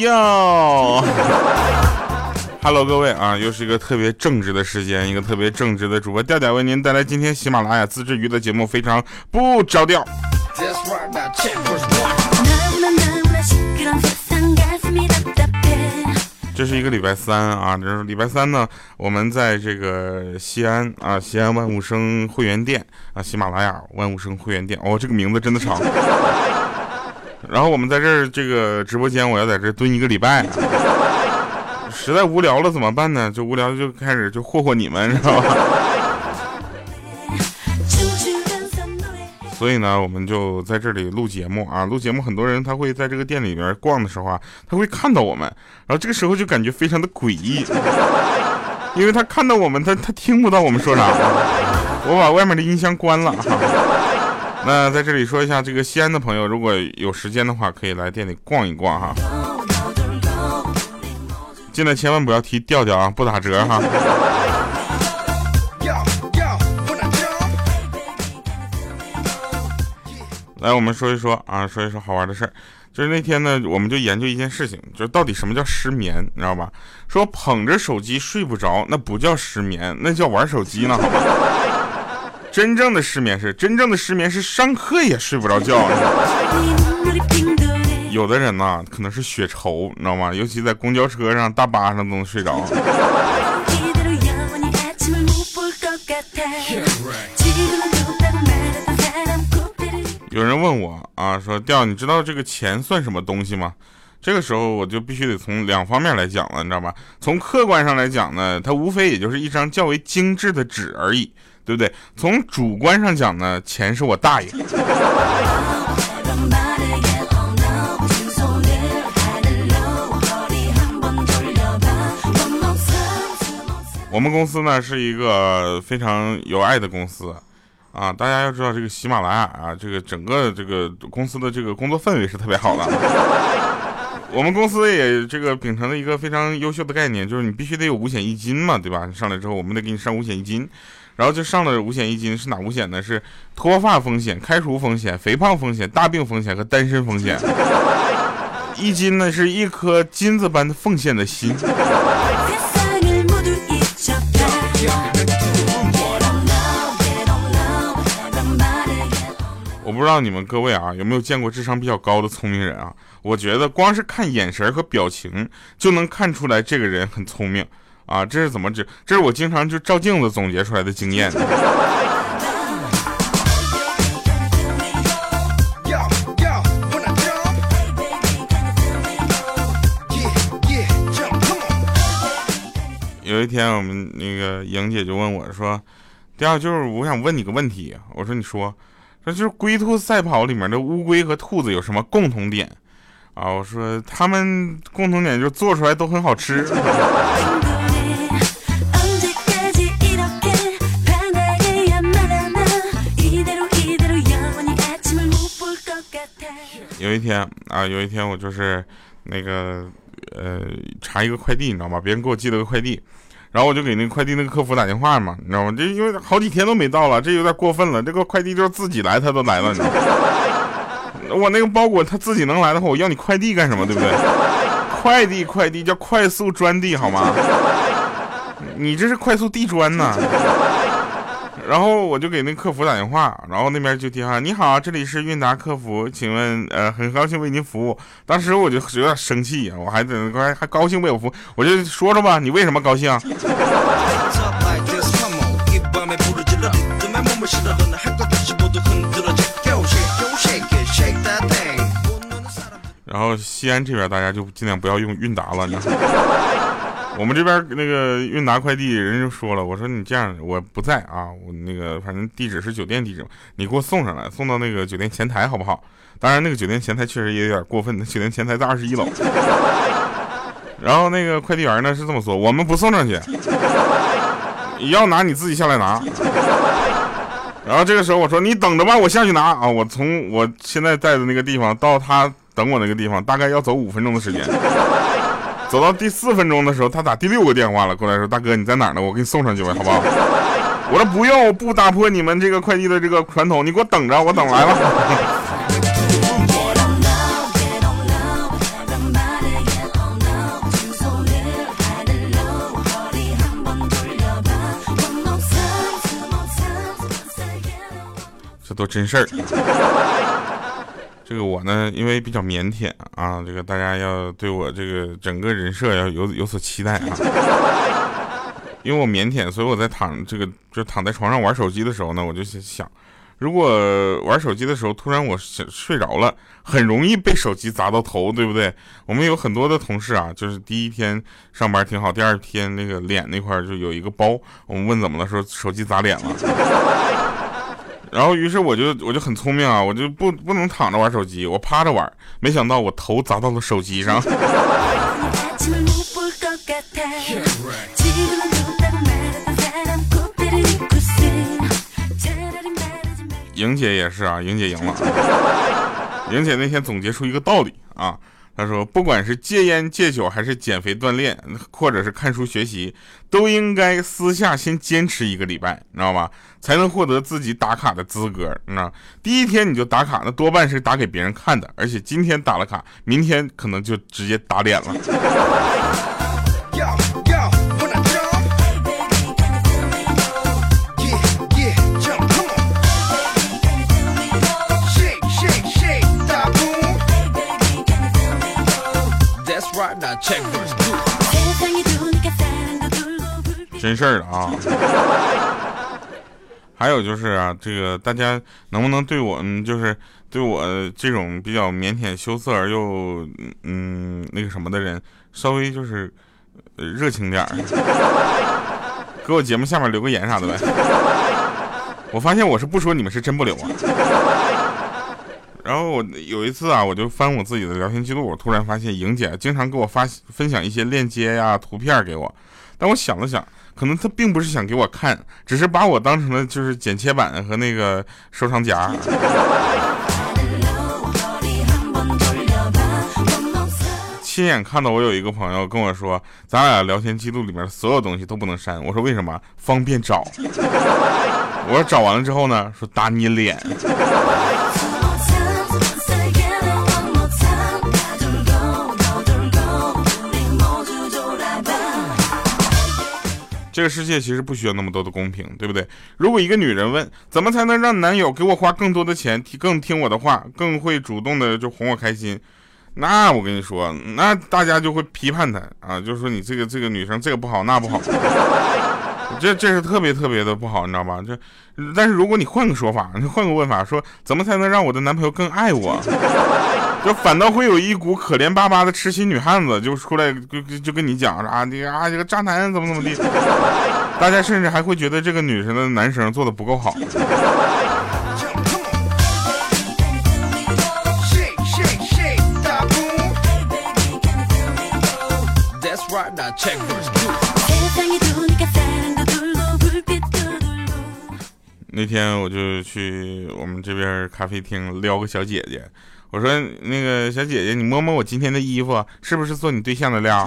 哟，Hello，各位啊，又是一个特别正直的时间，一个特别正直的主播调调为您带来今天喜马拉雅自制鱼的节目，非常不着调。这是一个礼拜三啊，这是礼拜三呢，我们在这个西安啊，西安万物生会员店啊，喜马拉雅万物生会员店，哦，这个名字真的长。然后我们在这儿这个直播间，我要在这蹲一个礼拜，实在无聊了怎么办呢？就无聊就开始就霍霍你们，知道吧？所以呢，我们就在这里录节目啊，录节目。很多人他会在这个店里边逛的时候啊，他会看到我们，然后这个时候就感觉非常的诡异，因为他看到我们，他他听不到我们说啥。我把外面的音箱关了哈。那在这里说一下，这个西安的朋友，如果有时间的话，可以来店里逛一逛哈。进来千万不要提调调啊，不打折哈。来，我们说一说啊，说一说好玩的事儿。就是那天呢，我们就研究一件事情，就是到底什么叫失眠，你知道吧？说捧着手机睡不着，那不叫失眠，那叫玩手机呢，真正的失眠是真正的失眠是上课也睡不着觉。有的人呢，可能是血稠，你知道吗？尤其在公交车上、大巴上都能睡着。有人问我啊，说调，你知道这个钱算什么东西吗？这个时候我就必须得从两方面来讲了，你知道吧？从客观上来讲呢，它无非也就是一张较为精致的纸而已。对不对？从主观上讲呢，钱是我大爷。我们公司呢是一个非常有爱的公司啊，大家要知道这个喜马拉雅啊，这个整个这个公司的这个工作氛围是特别好的。我们公司也这个秉承了一个非常优秀的概念，就是你必须得有五险一金嘛，对吧？你上来之后，我们得给你上五险一金。然后就上了五险一金，是哪五险呢？是脱发风险、开除风险、肥胖风险、大病风险和单身风险。一金呢是一颗金子般的奉献的心。不知道你们各位啊有没有见过智商比较高的聪明人啊？我觉得光是看眼神和表情就能看出来这个人很聪明。啊，这是怎么这？这是我经常就照镜子总结出来的经验。有一天，我们那个莹姐就问我说：“第二就是我想问你个问题。”我说：“你说，说就是龟兔赛跑里面的乌龟和兔子有什么共同点？”啊，我说他们共同点就是做出来都很好吃。有一天啊，有一天我就是那个呃查一个快递，你知道吗？别人给我寄了个快递，然后我就给那个快递那个客服打电话嘛，你知道吗？这因为好几天都没到了，这有点过分了。这个快递就是自己来，他都来了，你？我那个包裹他自己能来的话，我要你快递干什么？对不对？快递快递叫快速专递好吗？你这是快速递专呐！然后我就给那客服打电话，然后那边就电话，你好，这里是韵达客服，请问，呃，很高兴为您服务。当时我就有点生气，我还在还还高兴为我服务，我就说说吧，你为什么高兴？然后西安这边大家就尽量不要用韵达了，你知道吗？我们这边那个韵达快递人就说了，我说你这样，我不在啊，我那个反正地址是酒店地址，你给我送上来，送到那个酒店前台好不好？当然那个酒店前台确实也有点过分，那酒店前台在二十一楼。然后那个快递员呢是这么说，我们不送上去，你要拿你自己下来拿。然后这个时候我说你等着吧，我下去拿啊，我从我现在在的那个地方到他等我那个地方大概要走五分钟的时间。走到第四分钟的时候，他打第六个电话了，过来说：“大哥，你在哪儿呢？我给你送上去吧，好不好？”我说：“不用，我不打破你们这个快递的这个传统，你给我等着，我等来了。”这都真事儿。这个我呢，因为比较腼腆啊，这个大家要对我这个整个人设要有有所期待啊。因为我腼腆，所以我在躺这个就躺在床上玩手机的时候呢，我就想，如果玩手机的时候突然我睡着了，很容易被手机砸到头，对不对？我们有很多的同事啊，就是第一天上班挺好，第二天那个脸那块就有一个包，我们问怎么了，说手机砸脸了。然后，于是我就我就很聪明啊，我就不不能躺着玩手机，我趴着玩。没想到我头砸到了手机上。莹姐也是啊，莹姐赢了。莹姐那天总结出一个道理啊。他说：“不管是戒烟戒酒，还是减肥锻炼，或者是看书学习，都应该私下先坚持一个礼拜，你知道吧？才能获得自己打卡的资格。那第一天你就打卡，那多半是打给别人看的，而且今天打了卡，明天可能就直接打脸了。” 真事儿啊！还有就是啊，这个大家能不能对我们就是对我这种比较腼腆羞涩而又嗯那个什么的人，稍微就是热情点儿，给我节目下面留个言啥的呗。我发现我是不说你们是真不留啊。然后我有一次啊，我就翻我自己的聊天记录，我突然发现莹姐经常给我发分享一些链接呀、图片给我，但我想了想，可能她并不是想给我看，只是把我当成了就是剪切板和那个收藏夹。亲眼看到我有一个朋友跟我说，咱俩聊天记录里面所有东西都不能删。我说为什么？方便找。我说找完了之后呢？说打你脸。这个世界其实不需要那么多的公平，对不对？如果一个女人问怎么才能让男友给我花更多的钱，更听我的话，更会主动的就哄我开心，那我跟你说，那大家就会批判她啊，就是说你这个这个女生这个不好那不好，这这是特别特别的不好，你知道吧？这但是如果你换个说法，你换个问法，说怎么才能让我的男朋友更爱我？就反倒会有一股可怜巴巴的痴心女汉子就出来，就就跟你讲啊，你啊这个渣男怎么怎么地，大家甚至还会觉得这个女生的男生做的不够好。那天我就去我们这边咖啡厅撩个小姐姐。我说那个小姐姐，你摸摸我今天的衣服，是不是做你对象的料？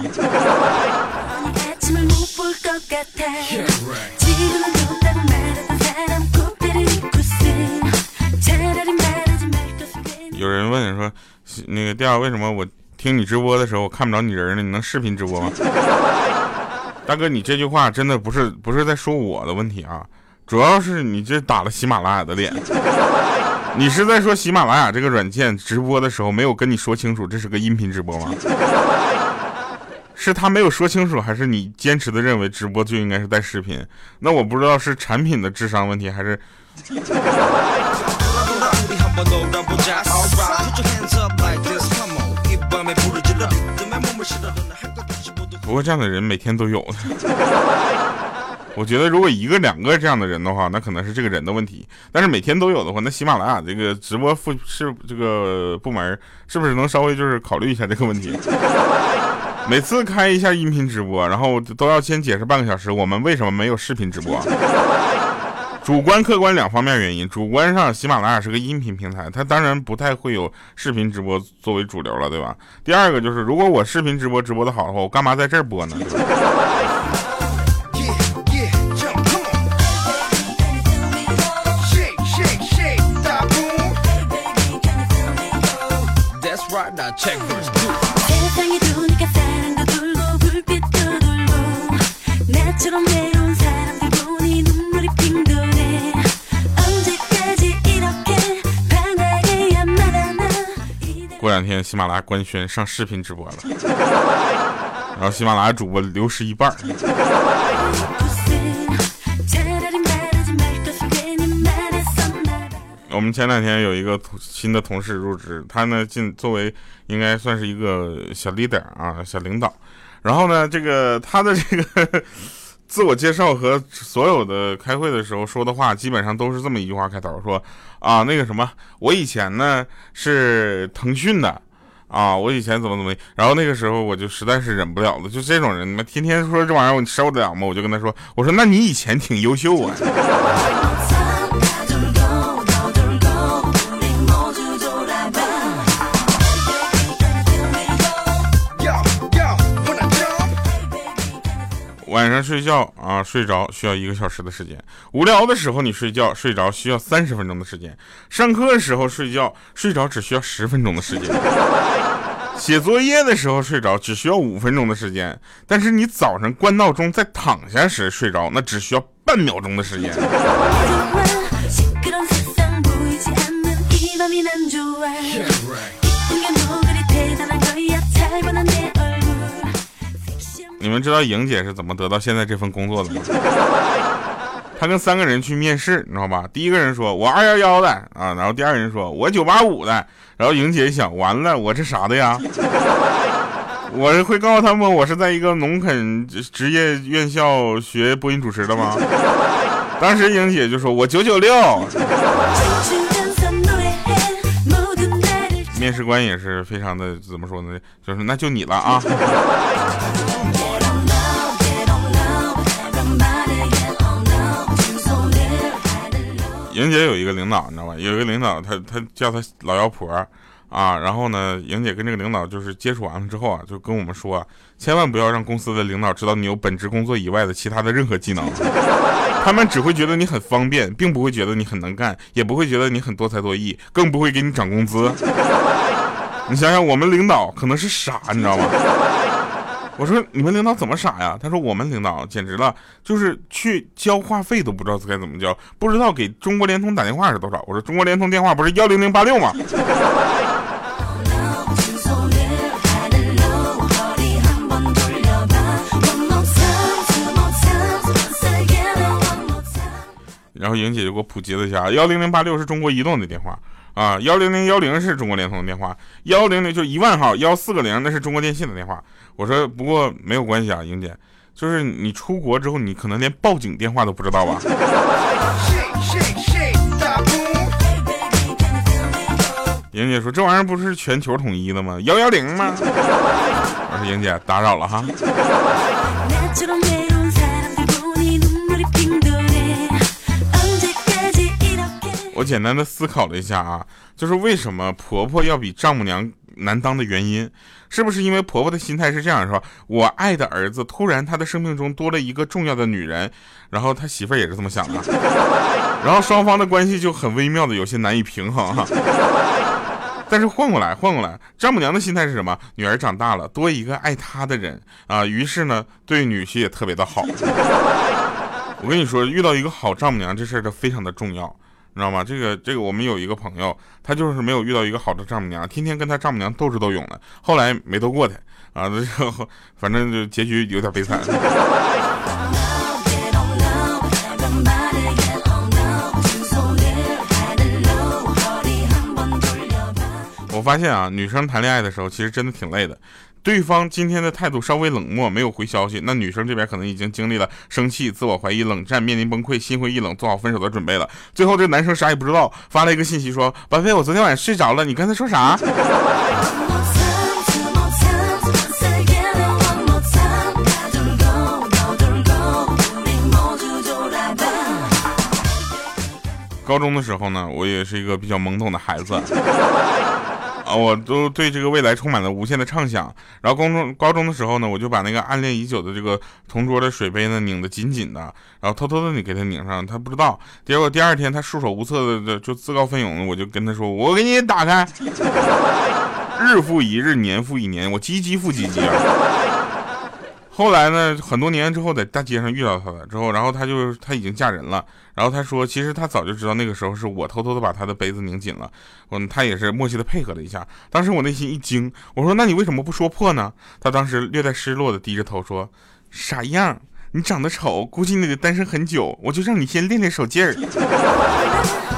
有人问说，那个调为什么我听你直播的时候我看不着你人呢？你能视频直播吗？大哥，你这句话真的不是不是在说我的问题啊，主要是你这打了喜马拉雅的脸。你是在说喜马拉雅这个软件直播的时候没有跟你说清楚这是个音频直播吗？是他没有说清楚，还是你坚持的认为直播就应该是带视频？那我不知道是产品的智商问题，还是……不过这样的人每天都有的。我觉得如果一个两个这样的人的话，那可能是这个人的问题。但是每天都有的话，那喜马拉雅这个直播副是这个部门是不是能稍微就是考虑一下这个问题？每次开一下音频直播，然后都要先解释半个小时，我们为什么没有视频直播？主观客观两方面原因。主观上，喜马拉雅是个音频平台，它当然不太会有视频直播作为主流了，对吧？第二个就是，如果我视频直播直播的好的话，我干嘛在这儿播呢？过两天喜马拉雅官宣上视频直播了，然后喜马拉雅主播流失一半。我们前两天有一个新的同事入职，他呢进作为应该算是一个小 leader 啊，小领导。然后呢，这个他的这个自我介绍和所有的开会的时候说的话，基本上都是这么一句话开头，说。啊，那个什么，我以前呢是腾讯的，啊，我以前怎么怎么，然后那个时候我就实在是忍不了了，就这种人，你们天天说这玩意儿，我受得了吗？我就跟他说，我说那你以前挺优秀啊。晚上睡觉啊，睡着需要一个小时的时间；无聊的时候你睡觉，睡着需要三十分钟的时间；上课的时候睡觉，睡着只需要十分钟的时间；写作业的时候睡着只需要五分钟的时间。但是你早上关闹钟再躺下时睡着，那只需要半秒钟的时间。你们知道莹姐是怎么得到现在这份工作的吗？她跟三个人去面试，你知道吧？第一个人说我二幺幺的啊，然后第二个人说我九八五的，然后莹姐一想，完了，我这啥的呀？我会告诉他们我是在一个农垦职业院校学播音主持的吗？当时莹姐就说我九九六。面试官也是非常的怎么说呢？就是那就你了啊。莹姐有一个领导，你知道吧？有一个领导，他他叫他老妖婆啊。然后呢，莹姐跟这个领导就是接触完了之后啊，就跟我们说，千万不要让公司的领导知道你有本职工作以外的其他的任何技能，他们只会觉得你很方便，并不会觉得你很能干，也不会觉得你很多才多艺，更不会给你涨工资。你想想，我们领导可能是傻，你知道吗？我说你们领导怎么傻呀？他说我们领导简直了，就是去交话费都不知道该怎么交，不知道给中国联通打电话是多少。我说中国联通电话不是幺零零八六吗？然后莹姐就给我普及了一下，幺零零八六是中国移动的电话。啊，幺零零幺零是中国联通的电话，幺零零就一万号，幺四个零那是中国电信的电话。我说不过没有关系啊，莹姐，就是你出国之后，你可能连报警电话都不知道吧？莹姐说这玩意儿不是全球统一的吗？幺幺零吗？我说莹姐打扰了哈。我简单的思考了一下啊，就是为什么婆婆要比丈母娘难当的原因，是不是因为婆婆的心态是这样说：我爱的儿子突然他的生命中多了一个重要的女人，然后他媳妇儿也是这么想的，然后双方的关系就很微妙的有些难以平衡哈。但是换过来换过来，丈母娘的心态是什么？女儿长大了，多一个爱她的人啊，于是呢对女婿也特别的好。我跟你说，遇到一个好丈母娘这事儿就非常的重要。你知道吗？这个这个，我们有一个朋友，他就是没有遇到一个好的丈母娘，天天跟他丈母娘斗智斗勇的，后来没斗过他啊，这个反正就结局有点悲惨。我发现啊，女生谈恋爱的时候其实真的挺累的。对方今天的态度稍微冷漠，没有回消息，那女生这边可能已经经历了生气、自我怀疑、冷战，面临崩溃，心灰意冷，做好分手的准备了。最后这男生啥也不知道，发了一个信息说：“宝贝，我昨天晚上睡着了，你刚才说啥？”高中的时候呢，我也是一个比较懵懂的孩子。我都对这个未来充满了无限的畅想。然后高中高中的时候呢，我就把那个暗恋已久的这个同桌的水杯呢拧得紧紧的，然后偷偷的你给他拧上，他不知道。结果第二天他束手无策的就自告奋勇，我就跟他说：“我给你打开。”日复一日，年复一年，我唧唧复唧唧。后来呢？很多年之后，在大街上遇到他了之后，然后他就他已经嫁人了。然后他说，其实他早就知道那个时候是我偷偷的把他的杯子拧紧了。嗯，他也是默契的配合了一下。当时我内心一惊，我说：“那你为什么不说破呢？”他当时略带失落的低着头说：“傻样，你长得丑，估计你得单身很久，我就让你先练练手劲儿。”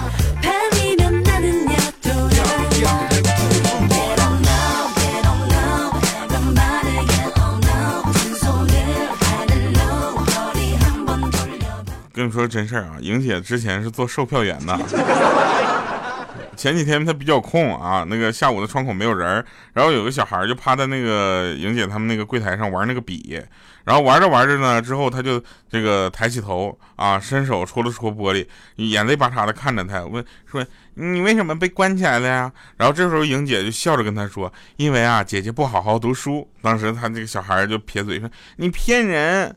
跟你说真事儿啊，莹姐之前是做售票员的。前几天她比较空啊，那个下午的窗口没有人，然后有个小孩就趴在那个莹姐他们那个柜台上玩那个笔，然后玩着玩着呢，之后他就这个抬起头啊，伸手戳了戳玻璃，眼泪巴叉的看着他，问说你为什么被关起来了呀？然后这时候莹姐就笑着跟他说，因为啊姐姐不好好读书。当时他这个小孩就撇嘴说你骗人。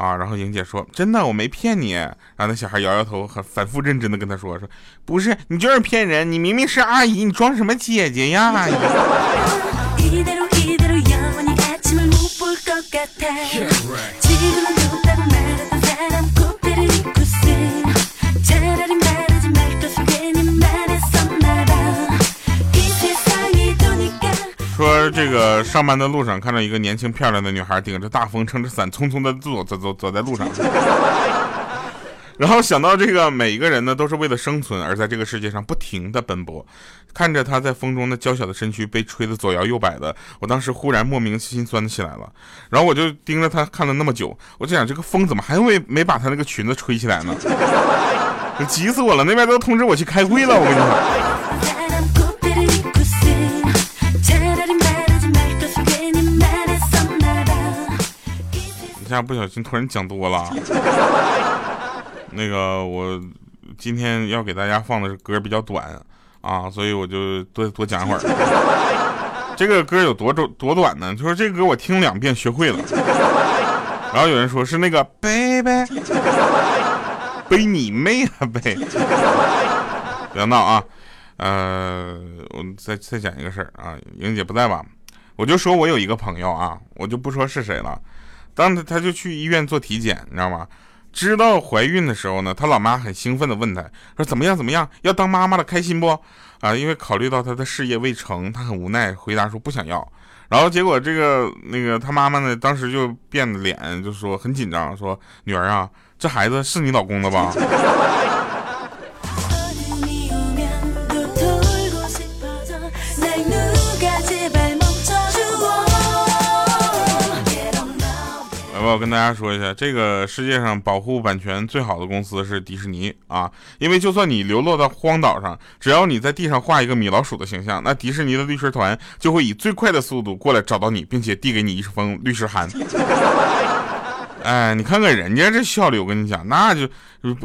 啊，然后莹姐说：“真的，我没骗你。”然后那小孩摇摇头，很反复认真的跟他说：“说不是，你就是骗人，你明明是阿姨，你装什么姐姐呀？”这个上班的路上看到一个年轻漂亮的女孩顶着大风撑着伞匆匆的走走走走在路上，然后想到这个每一个人呢都是为了生存而在这个世界上不停的奔波，看着她在风中那娇小的身躯被吹得左摇右摆的，我当时忽然莫名心酸起来了，然后我就盯着她看了那么久，我就想这个风怎么还会没把她那个裙子吹起来呢？急死我了，那边都通知我去开会了，我跟你讲。下不小心突然讲多了，那个我今天要给大家放的歌比较短啊，所以我就多多讲会儿。这个歌有多多多短呢？就说这歌我听两遍学会了。然后有人说是那个背背背你妹啊背！不要闹啊！呃，我再再讲一个事儿啊，莹姐不在吧？我就说我有一个朋友啊，我就不说是谁了。当他他就去医院做体检，你知道吗？知道怀孕的时候呢，他老妈很兴奋的问他说：“怎么样？怎么样？要当妈妈了，开心不？”啊，因为考虑到他的事业未成，他很无奈，回答说不想要。然后结果这个那个他妈妈呢，当时就变了脸，就说很紧张，说：“女儿啊，这孩子是你老公的吧？” 我要跟大家说一下，这个世界上保护版权最好的公司是迪士尼啊！因为就算你流落到荒岛上，只要你在地上画一个米老鼠的形象，那迪士尼的律师团就会以最快的速度过来找到你，并且递给你一封律师函。哎，你看看人家这效率，我跟你讲，那就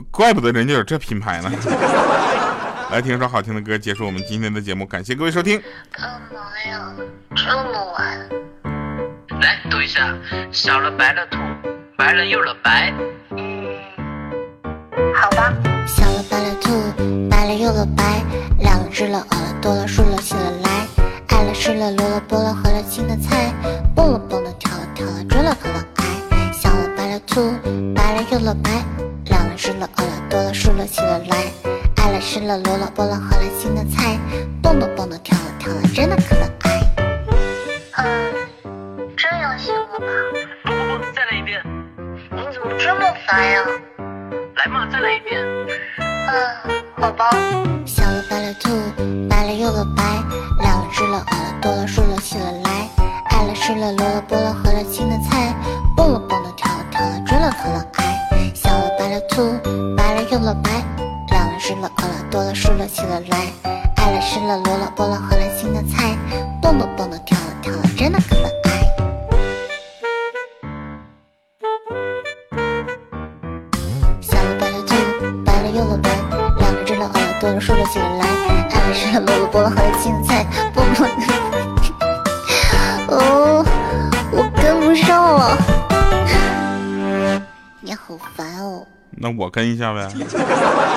怪不得人家有这品牌呢。来听首好听的歌，结束我们今天的节目，感谢各位收听。干嘛呀，这么晚？来读一下，小了白了兔，白了又了白。嗯，好吧。小了白了兔，白了又了白，两只了，饿了多了，竖了起了来，爱了吃了，萝了剥了，和了青的菜，蹦了蹦了，跳了跳了，追了和了爱。小了白了兔，白了又了白，两只了，饿了多了，竖了起了来，爱了吃了，萝了剥了，下呗。